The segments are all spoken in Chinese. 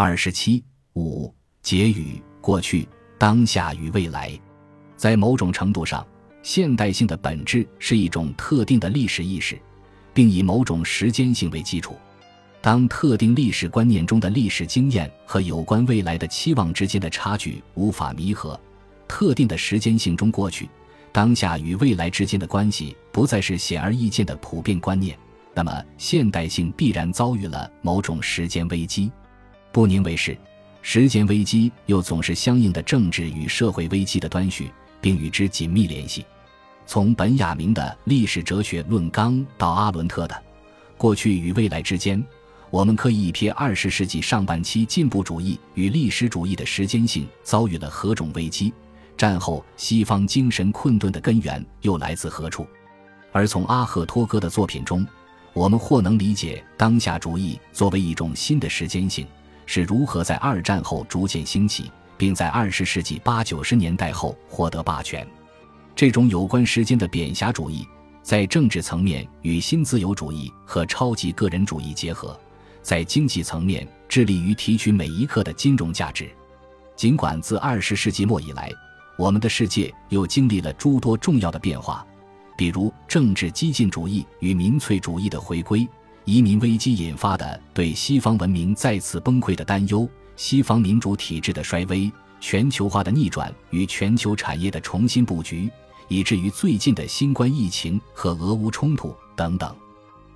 二十七五结语：过去、当下与未来，在某种程度上，现代性的本质是一种特定的历史意识，并以某种时间性为基础。当特定历史观念中的历史经验和有关未来的期望之间的差距无法弥合，特定的时间性中过去、当下与未来之间的关系不再是显而易见的普遍观念，那么现代性必然遭遇了某种时间危机。不宁为是，时间危机又总是相应的政治与社会危机的端绪，并与之紧密联系。从本雅明的历史哲学论纲到阿伦特的过去与未来之间。我们可以一瞥二十世纪上半期进步主义与历史主义的时间性遭遇了何种危机，战后西方精神困顿的根源又来自何处？而从阿赫托戈的作品中，我们或能理解当下主义作为一种新的时间性是如何在二战后逐渐兴起，并在二十世纪八九十年代后获得霸权。这种有关时间的扁狭主义，在政治层面与新自由主义和超级个人主义结合。在经济层面，致力于提取每一刻的金融价值。尽管自二十世纪末以来，我们的世界又经历了诸多重要的变化，比如政治激进主义与民粹主义的回归、移民危机引发的对西方文明再次崩溃的担忧、西方民主体制的衰微、全球化的逆转与全球产业的重新布局，以至于最近的新冠疫情和俄乌冲突等等。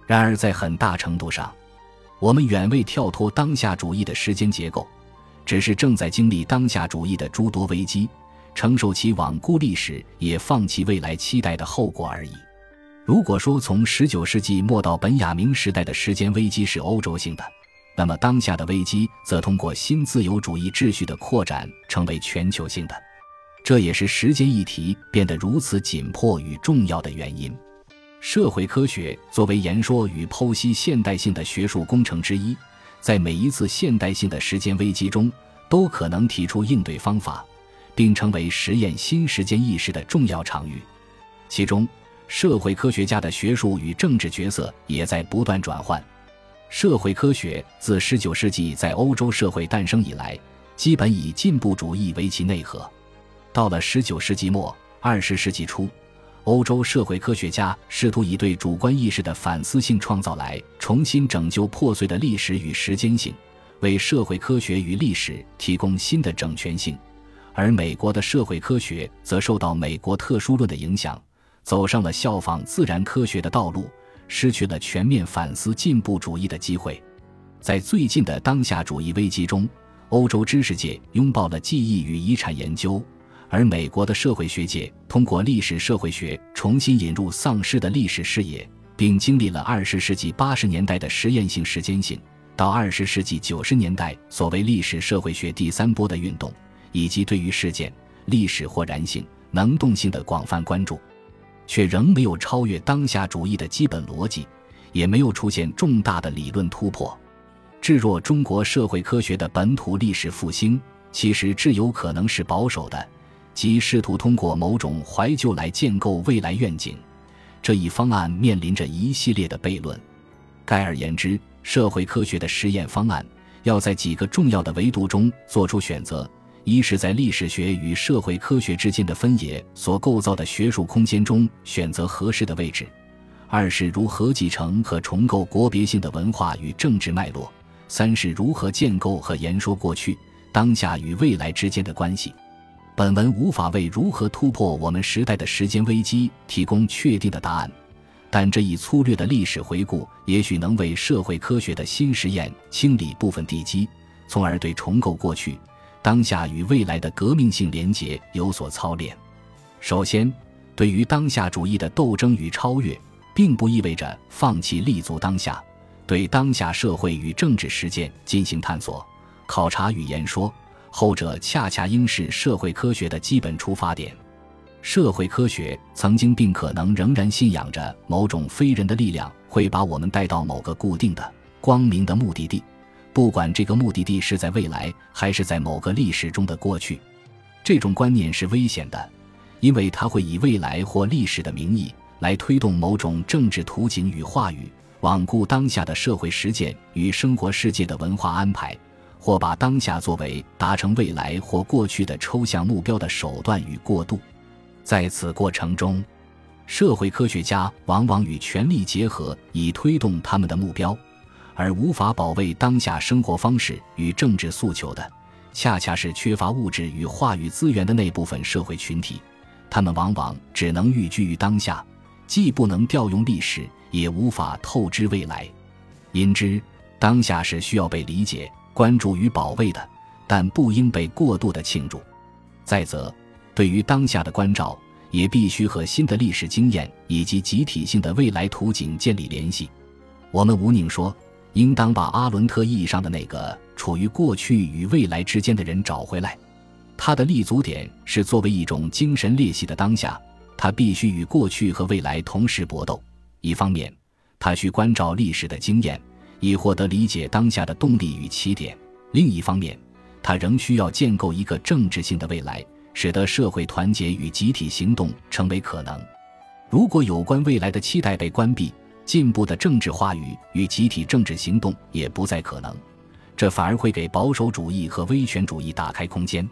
然而，在很大程度上，我们远未跳脱当下主义的时间结构，只是正在经历当下主义的诸多危机，承受其罔顾历史也放弃未来期待的后果而已。如果说从十九世纪末到本雅明时代的时间危机是欧洲性的，那么当下的危机则通过新自由主义秩序的扩展成为全球性的，这也是时间议题变得如此紧迫与重要的原因。社会科学作为言说与剖析现代性的学术工程之一，在每一次现代性的时间危机中，都可能提出应对方法，并成为实验新时间意识的重要场域。其中，社会科学家的学术与政治角色也在不断转换。社会科学自19世纪在欧洲社会诞生以来，基本以进步主义为其内核。到了19世纪末、20世纪初。欧洲社会科学家试图以对主观意识的反思性创造来重新拯救破碎的历史与时间性，为社会科学与历史提供新的整全性；而美国的社会科学则受到美国特殊论的影响，走上了效仿自然科学的道路，失去了全面反思进步主义的机会。在最近的当下主义危机中，欧洲知识界拥抱了记忆与遗产研究。而美国的社会学界通过历史社会学重新引入丧失的历史视野，并经历了二十世纪八十年代的实验性时间性，到二十世纪九十年代所谓历史社会学第三波的运动，以及对于事件、历史或然性、能动性的广泛关注，却仍没有超越当下主义的基本逻辑，也没有出现重大的理论突破。至若中国社会科学的本土历史复兴，其实至有可能是保守的。即试图通过某种怀旧来建构未来愿景，这一方案面临着一系列的悖论。概而言之，社会科学的实验方案要在几个重要的维度中做出选择：一是，在历史学与社会科学之间的分野所构造的学术空间中选择合适的位置；二是如何继承和重构国别性的文化与政治脉络；三是如何建构和言说过去、当下与未来之间的关系。本文无法为如何突破我们时代的时间危机提供确定的答案，但这一粗略的历史回顾也许能为社会科学的新实验清理部分地基，从而对重构过去、当下与未来的革命性连结有所操练。首先，对于当下主义的斗争与超越，并不意味着放弃立足当下，对当下社会与政治实践进行探索、考察与言说。后者恰恰应是社会科学的基本出发点。社会科学曾经并可能仍然信仰着某种非人的力量会把我们带到某个固定的光明的目的地，不管这个目的地是在未来还是在某个历史中的过去。这种观念是危险的，因为它会以未来或历史的名义来推动某种政治图景与话语，罔顾当下的社会实践与生活世界的文化安排。或把当下作为达成未来或过去的抽象目标的手段与过渡。在此过程中，社会科学家往往与权力结合，以推动他们的目标，而无法保卫当下生活方式与政治诉求的，恰恰是缺乏物质与话语资源的那部分社会群体。他们往往只能寓居于当下，既不能调用历史，也无法透支未来。因之，当下是需要被理解、关注与保卫的，但不应被过度的庆祝。再则，对于当下的关照。也必须和新的历史经验以及集体性的未来图景建立联系。我们无宁说，应当把阿伦特意义上的那个处于过去与未来之间的人找回来。他的立足点是作为一种精神裂隙的当下，他必须与过去和未来同时搏斗。一方面，他需关照历史的经验，以获得理解当下的动力与起点；另一方面，他仍需要建构一个政治性的未来。使得社会团结与集体行动成为可能。如果有关未来的期待被关闭，进步的政治话语与集体政治行动也不再可能，这反而会给保守主义和威权主义打开空间。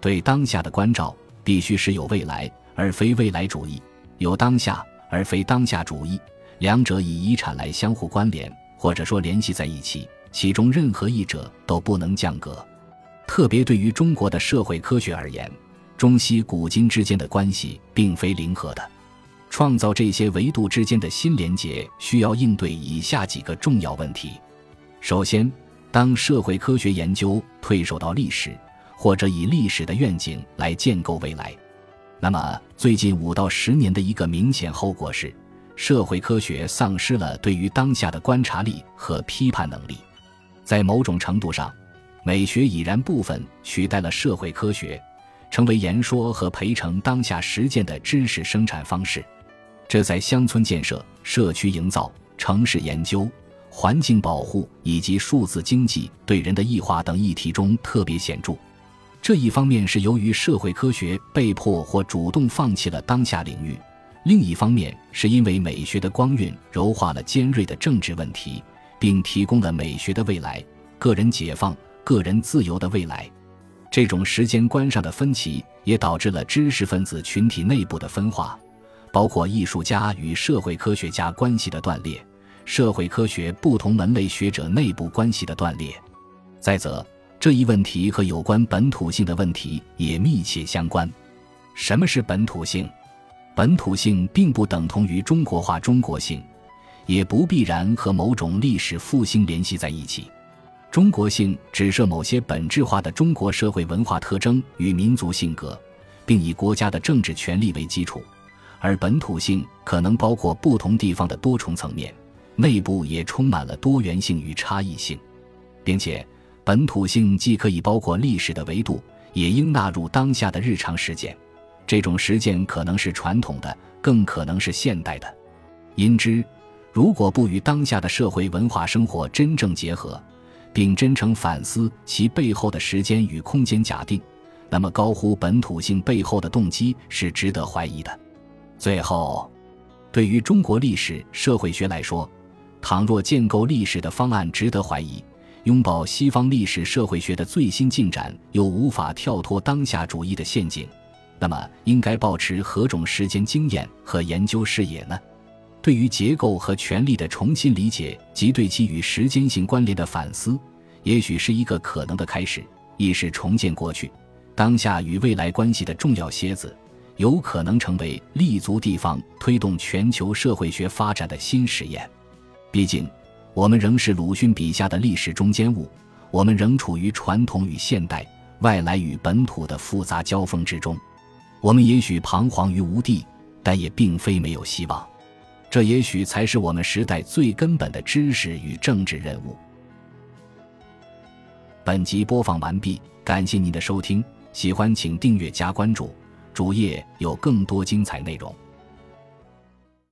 对当下的关照必须是有未来而非未来主义，有当下而非当下主义，两者以遗产来相互关联，或者说联系在一起，其中任何一者都不能降格。特别对于中国的社会科学而言。中西古今之间的关系并非零和的，创造这些维度之间的新连结，需要应对以下几个重要问题。首先，当社会科学研究退守到历史，或者以历史的愿景来建构未来，那么最近五到十年的一个明显后果是，社会科学丧失了对于当下的观察力和批判能力。在某种程度上，美学已然部分取代了社会科学。成为言说和培成当下实践的知识生产方式，这在乡村建设、社区营造、城市研究、环境保护以及数字经济对人的异化等议题中特别显著。这一方面是由于社会科学被迫或主动放弃了当下领域，另一方面是因为美学的光晕柔化了尖锐的政治问题，并提供了美学的未来、个人解放、个人自由的未来。这种时间观上的分歧，也导致了知识分子群体内部的分化，包括艺术家与社会科学家关系的断裂，社会科学不同门类学者内部关系的断裂。再则，这一问题和有关本土性的问题也密切相关。什么是本土性？本土性并不等同于中国化中国性，也不必然和某种历史复兴联系在一起。中国性指涉某些本质化的中国社会文化特征与民族性格，并以国家的政治权力为基础；而本土性可能包括不同地方的多重层面，内部也充满了多元性与差异性，并且本土性既可以包括历史的维度，也应纳入当下的日常实践。这种实践可能是传统的，更可能是现代的。因之，如果不与当下的社会文化生活真正结合，并真诚反思其背后的时间与空间假定，那么高呼本土性背后的动机是值得怀疑的。最后，对于中国历史社会学来说，倘若建构历史的方案值得怀疑，拥抱西方历史社会学的最新进展又无法跳脱当下主义的陷阱，那么应该保持何种时间经验和研究视野呢？对于结构和权力的重新理解及对其与时间性关联的反思，也许是一个可能的开始，亦是重建过去、当下与未来关系的重要楔子，有可能成为立足地方推动全球社会学发展的新实验。毕竟，我们仍是鲁迅笔下的历史中间物，我们仍处于传统与现代、外来与本土的复杂交锋之中。我们也许彷徨于无地，但也并非没有希望。这也许才是我们时代最根本的知识与政治任务。本集播放完毕，感谢您的收听，喜欢请订阅加关注，主页有更多精彩内容。